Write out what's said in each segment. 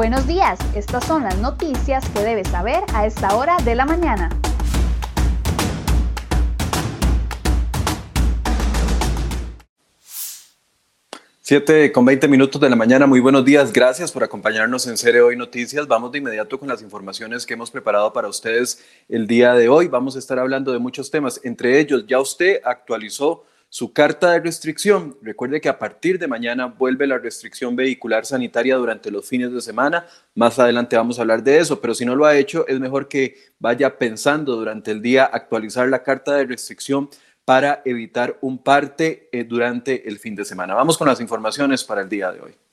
Buenos días, estas son las noticias que debes saber a esta hora de la mañana. 7 con 20 minutos de la mañana, muy buenos días, gracias por acompañarnos en Serie Hoy Noticias. Vamos de inmediato con las informaciones que hemos preparado para ustedes el día de hoy. Vamos a estar hablando de muchos temas, entre ellos ya usted actualizó su carta de restricción. Recuerde que a partir de mañana vuelve la restricción vehicular sanitaria durante los fines de semana. Más adelante vamos a hablar de eso, pero si no lo ha hecho, es mejor que vaya pensando durante el día actualizar la carta de restricción para evitar un parte eh, durante el fin de semana. Vamos con las informaciones para el día de hoy.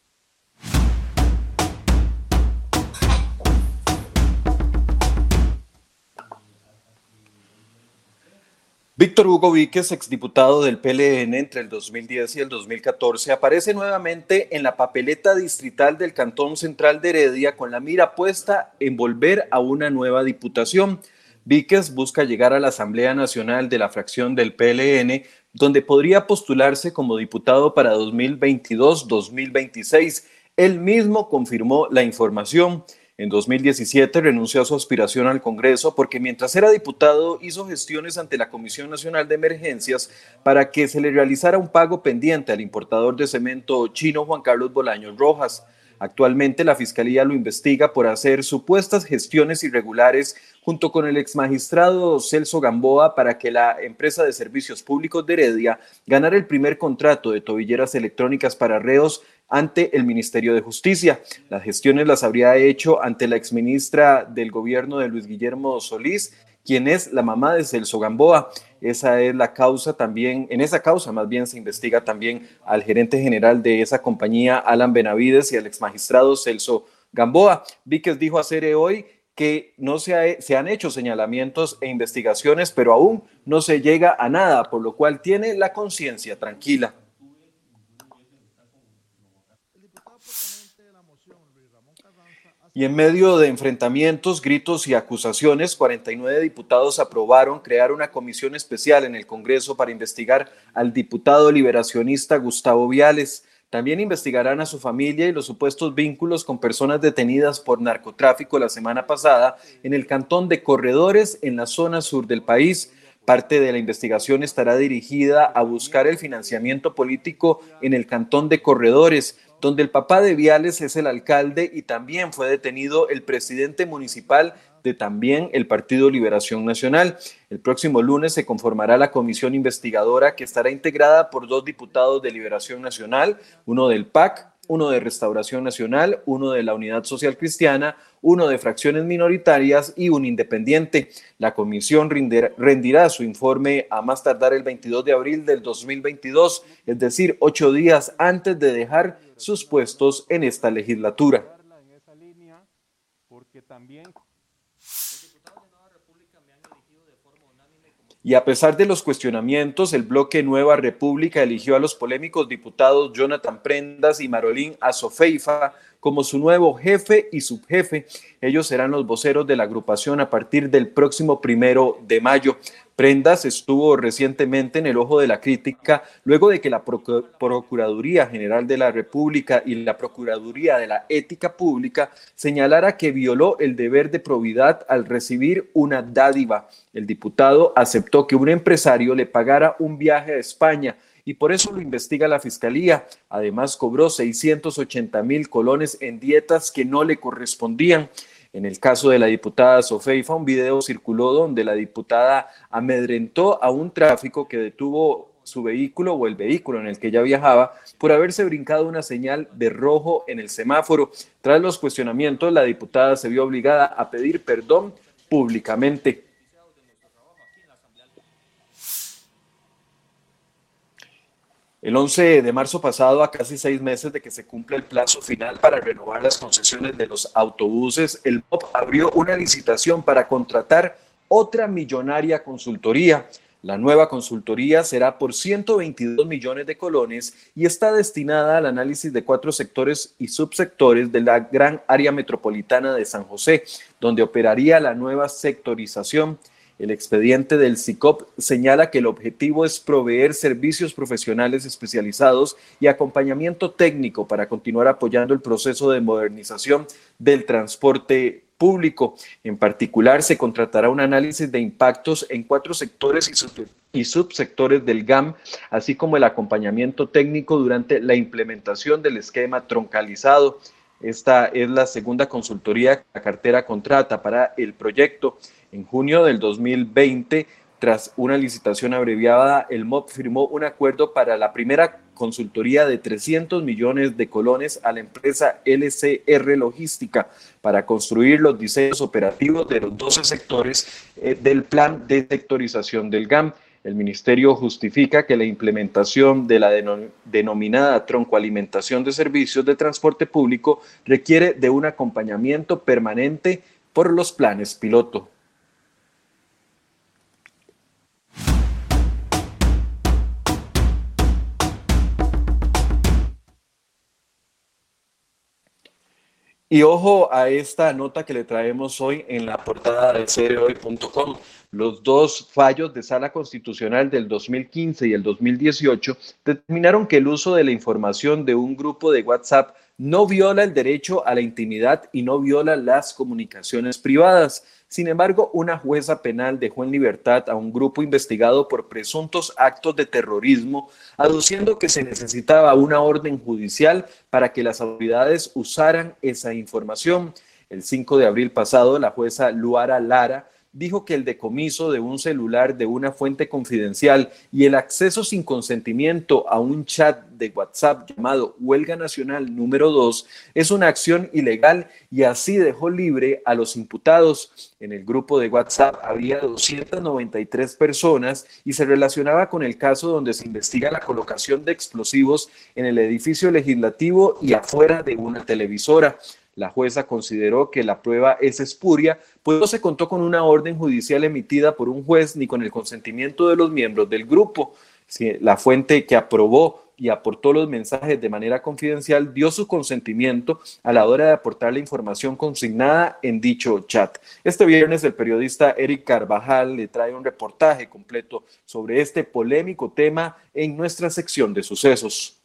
Víctor Hugo Víquez, exdiputado del PLN entre el 2010 y el 2014, aparece nuevamente en la papeleta distrital del Cantón Central de Heredia con la mira puesta en volver a una nueva diputación. Víquez busca llegar a la Asamblea Nacional de la fracción del PLN, donde podría postularse como diputado para 2022-2026. Él mismo confirmó la información. En 2017 renunció a su aspiración al Congreso porque mientras era diputado hizo gestiones ante la Comisión Nacional de Emergencias para que se le realizara un pago pendiente al importador de cemento chino Juan Carlos Bolaños Rojas. Actualmente la Fiscalía lo investiga por hacer supuestas gestiones irregulares junto con el exmagistrado Celso Gamboa para que la empresa de servicios públicos de Heredia ganara el primer contrato de tobilleras electrónicas para reos ante el Ministerio de Justicia. Las gestiones las habría hecho ante la exministra del gobierno de Luis Guillermo Solís quien es la mamá de Celso Gamboa. Esa es la causa también, en esa causa más bien se investiga también al gerente general de esa compañía, Alan Benavides, y al exmagistrado Celso Gamboa. Víquez dijo a CERE hoy que no se, se, han hecho señalamientos e investigaciones, pero aún no se llega a nada, por lo cual tiene la conciencia tranquila. Y en medio de enfrentamientos, gritos y acusaciones, 49 diputados aprobaron crear una comisión especial en el Congreso para investigar al diputado liberacionista Gustavo Viales. También investigarán a su familia y los supuestos vínculos con personas detenidas por narcotráfico la semana pasada en el cantón de Corredores en la zona sur del país. Parte de la investigación estará dirigida a buscar el financiamiento político en el cantón de Corredores, donde el papá de Viales es el alcalde y también fue detenido el presidente municipal de también el Partido Liberación Nacional. El próximo lunes se conformará la comisión investigadora que estará integrada por dos diputados de Liberación Nacional, uno del PAC, uno de Restauración Nacional, uno de la Unidad Social Cristiana, uno de fracciones minoritarias y un independiente. La comisión rendirá su informe a más tardar el 22 de abril del 2022, es decir, ocho días antes de dejar sus puestos en esta legislatura. Y a pesar de los cuestionamientos, el bloque Nueva República eligió a los polémicos diputados Jonathan Prendas y Marolín Azofeifa como su nuevo jefe y subjefe. Ellos serán los voceros de la agrupación a partir del próximo primero de mayo. Prendas estuvo recientemente en el ojo de la crítica luego de que la Procuraduría General de la República y la Procuraduría de la Ética Pública señalara que violó el deber de probidad al recibir una dádiva. El diputado aceptó que un empresario le pagara un viaje a España y por eso lo investiga la Fiscalía. Además, cobró 680 mil colones en dietas que no le correspondían. En el caso de la diputada Sofeifa, un video circuló donde la diputada amedrentó a un tráfico que detuvo su vehículo o el vehículo en el que ella viajaba por haberse brincado una señal de rojo en el semáforo. Tras los cuestionamientos, la diputada se vio obligada a pedir perdón públicamente. El 11 de marzo pasado, a casi seis meses de que se cumpla el plazo final para renovar las concesiones de los autobuses, el MOP abrió una licitación para contratar otra millonaria consultoría. La nueva consultoría será por 122 millones de colones y está destinada al análisis de cuatro sectores y subsectores de la gran área metropolitana de San José, donde operaría la nueva sectorización El expediente del SICOP señala que el objetivo es proveer servicios profesionales especializados y acompañamiento técnico para continuar apoyando el proceso de modernización del transporte público. En particular, se contratará un análisis de impactos en cuatro sectores y, subsectores del GAM, así como el acompañamiento técnico durante la implementación del esquema troncalizado. Esta es la segunda consultoría que la cartera contrata para el proyecto. En junio del 2020, tras una licitación abreviada, el MOP firmó un acuerdo para la primera consultoría de 300 millones de colones a la empresa LCR Logística para construir los diseños operativos de los 12 sectores eh, del plan de sectorización del GAM. El ministerio justifica que la implementación de la denominada troncoalimentación de servicios de transporte público requiere de un acompañamiento permanente por los planes piloto. Y ojo a esta nota que le traemos hoy en la portada de cereoy.com. Los dos fallos de sala constitucional del 2015 y el 2018 determinaron que el uso de la información de un grupo de WhatsApp no viola el derecho a la intimidad y no viola las comunicaciones privadas. Sin embargo, una jueza penal dejó en libertad a un grupo investigado por presuntos actos de terrorismo, aduciendo que se necesitaba una orden judicial para que las autoridades usaran esa información. El 5 de abril pasado, la jueza Luara Lara dijo que el decomiso de un celular de una fuente confidencial y el acceso sin consentimiento a un chat de WhatsApp llamado Huelga Nacional número 2 es una acción ilegal y así dejó libre a los imputados. En el grupo de WhatsApp había 293 personas y se relacionaba con el caso donde se investiga la colocación de explosivos en el edificio legislativo y afuera de una televisora. La jueza consideró que la prueba es espuria, pues no se contó con una orden judicial emitida por un juez ni con el consentimiento de los miembros del grupo. La fuente que aprobó y aportó los mensajes de manera confidencial dio su consentimiento a la hora de aportar la información consignada en dicho chat. Este viernes el periodista Eric Carvajal le trae un reportaje completo sobre este polémico tema en nuestra sección de sucesos.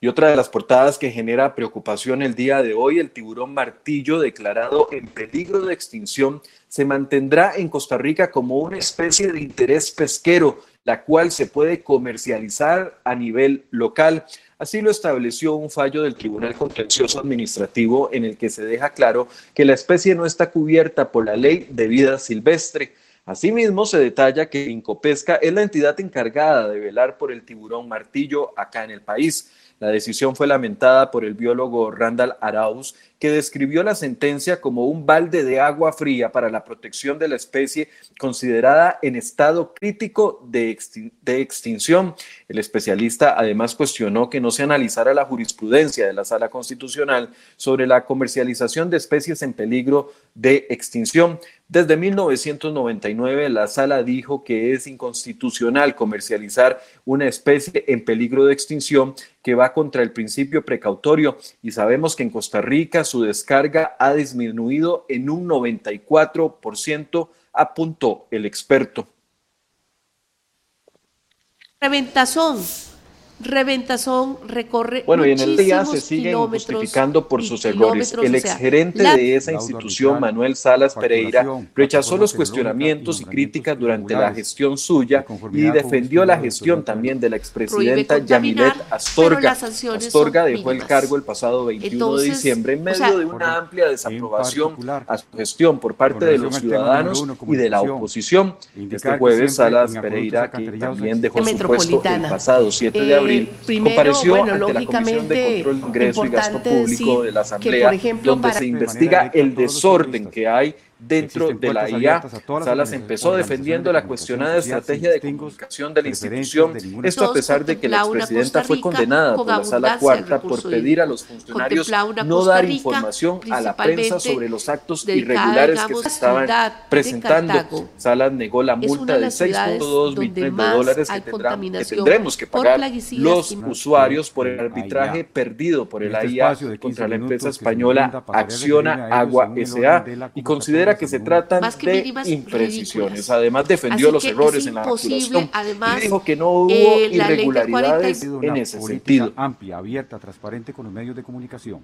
Y otra de las portadas que genera preocupación el día de hoy, el tiburón martillo declarado en peligro de extinción, se mantendrá en Costa Rica como una especie de interés pesquero, la cual se puede comercializar a nivel local. Así lo estableció un fallo del Tribunal Contencioso Administrativo en el que se deja claro que la especie no está cubierta por la ley de vida silvestre. Asimismo, se detalla que Incopesca es la entidad encargada de velar por el tiburón martillo acá en el país. La decisión fue lamentada por el biólogo Randall Arauz, que describió la sentencia como un balde de agua fría para la protección de la especie considerada en estado crítico de, extinción. El especialista además cuestionó que no se analizara la jurisprudencia de la Sala Constitucional sobre la comercialización de especies en peligro de extinción. Desde 1999, la sala dijo que es inconstitucional comercializar una especie en peligro de extinción que va contra el principio precautorio y sabemos que en Costa Rica su descarga ha disminuido en un 94%, apuntó el experto. Reventazón Reventazón recorre. Bueno, y en el día se siguen justificando por sus errores. El exgerente de esa institución, Manuel Salas Pereira, rechazó los cuestionamientos y críticas durante la gestión suya y defendió la gestión también de la expresidenta Yamilet Astorga. Astorga dejó el cargo el pasado 21 de diciembre en medio de una amplia desaprobación a su gestión por parte de los ciudadanos y de la oposición. Este jueves, Salas Pereira, que también dejó su puesto el pasado 7 de abril, Primero, compareció bueno, ante la Comisión de Control de Ingreso y Gasto Público de la Asamblea, donde se investiga el desorden que hay dentro de la IA. Salas empezó defendiendo la cuestionada estrategia de comunicación de la institución, esto a pesar de que la expresidenta fue condenada por la Sala Cuarta por pedir a los funcionarios no dar información a la prensa sobre los actos irregulares que se estaban presentando. Salas negó la multa de 6.2 millones de dólares que, que, tendremos que pagar los usuarios por el arbitraje perdido por el este AIA contra la empresa española Acciona Agua SA y considera que se tratan de imprecisiones. Además, defendió los errores en la facturación y dijo que no hubo eh, irregularidades en ese sentido. Amplia, abierta, transparente con los medios de comunicación.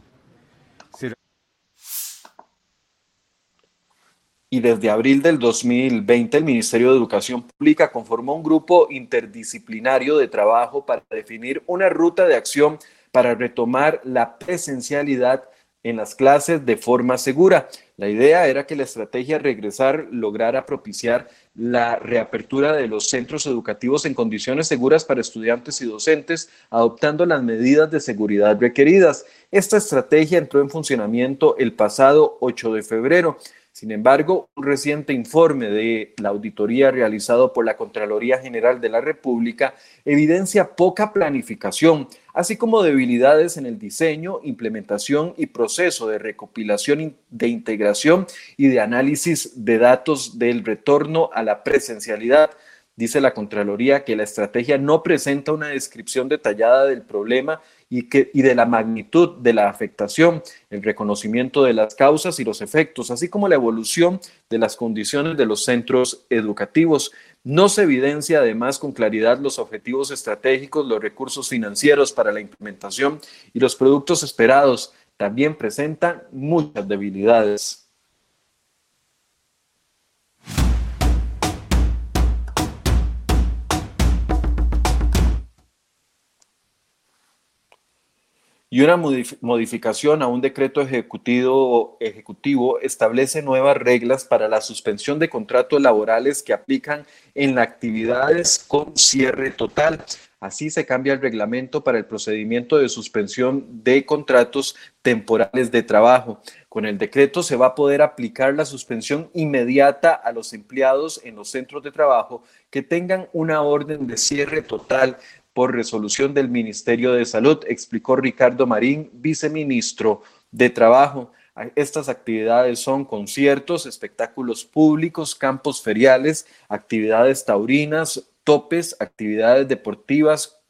y desde abril del 2020 el Ministerio de Educación Pública conformó un grupo interdisciplinario de trabajo para definir una ruta de acción para retomar la presencialidad en las clases de forma segura. La idea era que la estrategia regresar lograra propiciar la reapertura de los centros educativos en condiciones seguras para estudiantes y docentes, adoptando las medidas de seguridad requeridas. Esta estrategia entró en funcionamiento el pasado 8 de febrero. Sin embargo, un reciente informe de la auditoría realizado por la Contraloría General de la República evidencia poca planificación, así como debilidades en el diseño, implementación y proceso de recopilación, de integración y de análisis de datos del retorno a la presencialidad. Dice la Contraloría que la estrategia no presenta una descripción detallada del problema y, que, y de la magnitud de la afectación, el reconocimiento de las causas y los efectos, así como la evolución de las condiciones de los centros educativos. No se evidencia además con claridad los objetivos estratégicos, los recursos financieros para la implementación y los productos esperados. También presentan muchas debilidades. Y una modificación a un decreto ejecutivo, establece nuevas reglas para la suspensión de contratos laborales que aplican en actividades con cierre total. Así se cambia el reglamento para el procedimiento de suspensión de contratos temporales de trabajo. Con el decreto se va a poder aplicar la suspensión inmediata a los empleados en los centros de trabajo que tengan una orden de cierre total por resolución del Ministerio de Salud, explicó Ricardo Marín, viceministro de Trabajo. Estas actividades son conciertos, espectáculos públicos, campos feriales, actividades taurinas, topes, actividades deportivas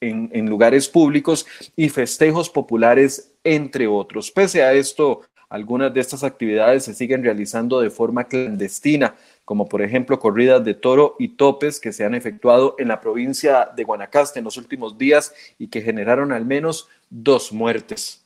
en, en, lugares públicos y festejos populares, entre otros. Pese a esto, algunas de estas actividades se siguen realizando de forma clandestina como por ejemplo corridas de toro y topes que se han efectuado en la provincia de Guanacaste en los últimos días y que generaron al menos dos muertes.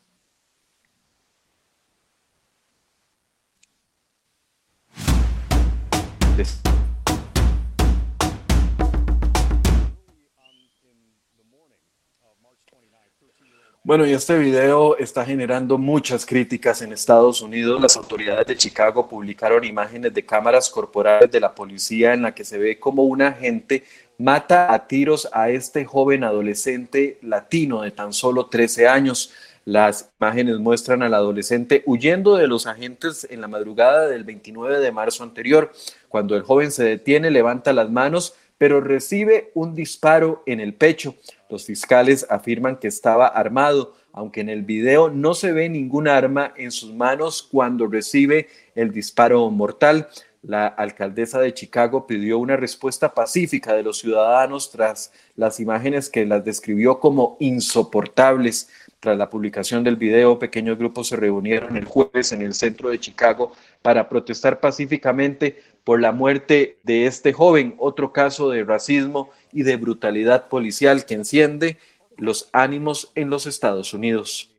Bueno, y este video está generando muchas críticas en Estados Unidos. Las autoridades de Chicago publicaron imágenes de cámaras corporales de la policía en la que se ve como un agente mata a tiros a este joven adolescente latino de tan solo 13 años. Las imágenes muestran al adolescente huyendo de los agentes en la madrugada del 29 de marzo anterior. Cuando el joven se detiene, levanta las manos, pero recibe un disparo en el pecho. Los fiscales afirman que estaba armado, aunque en el video no se ve ningún arma en sus manos cuando recibe el disparo mortal. La alcaldesa de Chicago pidió una respuesta pacífica de los ciudadanos tras las imágenes que las describió como insoportables. Tras la publicación del video, pequeños grupos se reunieron el jueves en el centro de Chicago para protestar pacíficamente por la muerte de este joven, otro caso de racismo y de brutalidad policial que enciende los ánimos en los Estados Unidos.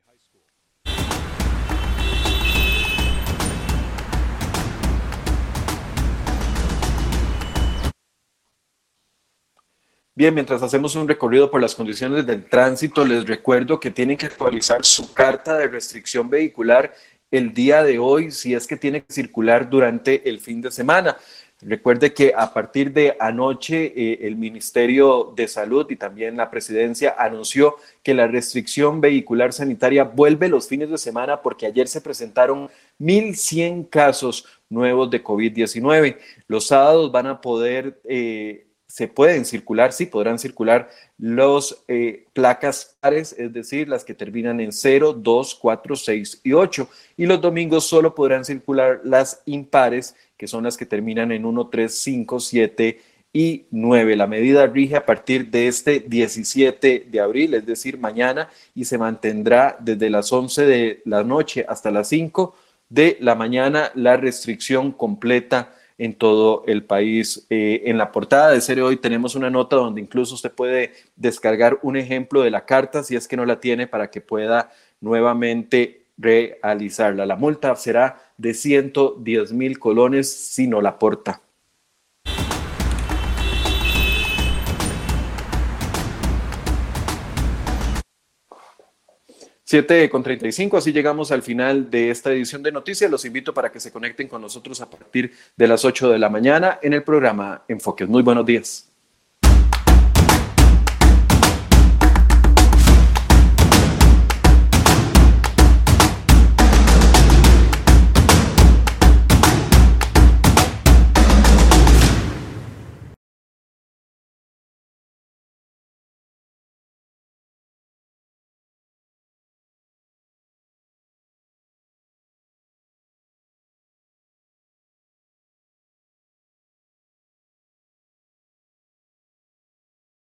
Bien, mientras hacemos un recorrido por las condiciones del tránsito, les recuerdo que tienen que actualizar su carta de restricción vehicular el día de hoy si es que tiene que circular durante el fin de semana. Recuerde que a partir de anoche eh, el Ministerio de Salud y también la Presidencia anunció que la restricción vehicular sanitaria vuelve los fines de semana porque ayer se presentaron 1.100 casos nuevos de COVID-19. Los sábados van a poder, eh, se pueden circular, sí, podrán circular los eh, placas pares, es decir, las que terminan en 0, 2, 4, 6 y 8. Y los domingos solo podrán circular las impares que son las que terminan en 1, 3, 5, 7 y 9. La medida rige a partir de este 17 de abril, es decir, mañana, y se mantendrá desde las 11 de la noche hasta las 5 de la mañana la restricción completa en todo el país. Eh, en la portada de Serie Hoy tenemos una nota donde incluso usted puede descargar un ejemplo de la carta si es que no la tiene para que pueda nuevamente realizarla. La multa será de 110 mil colones si no la aporta. 7 con 35, así llegamos al final de esta edición de noticias. Los invito para que se conecten con nosotros a partir de las 8 de la mañana en el programa Enfoques. Muy buenos días.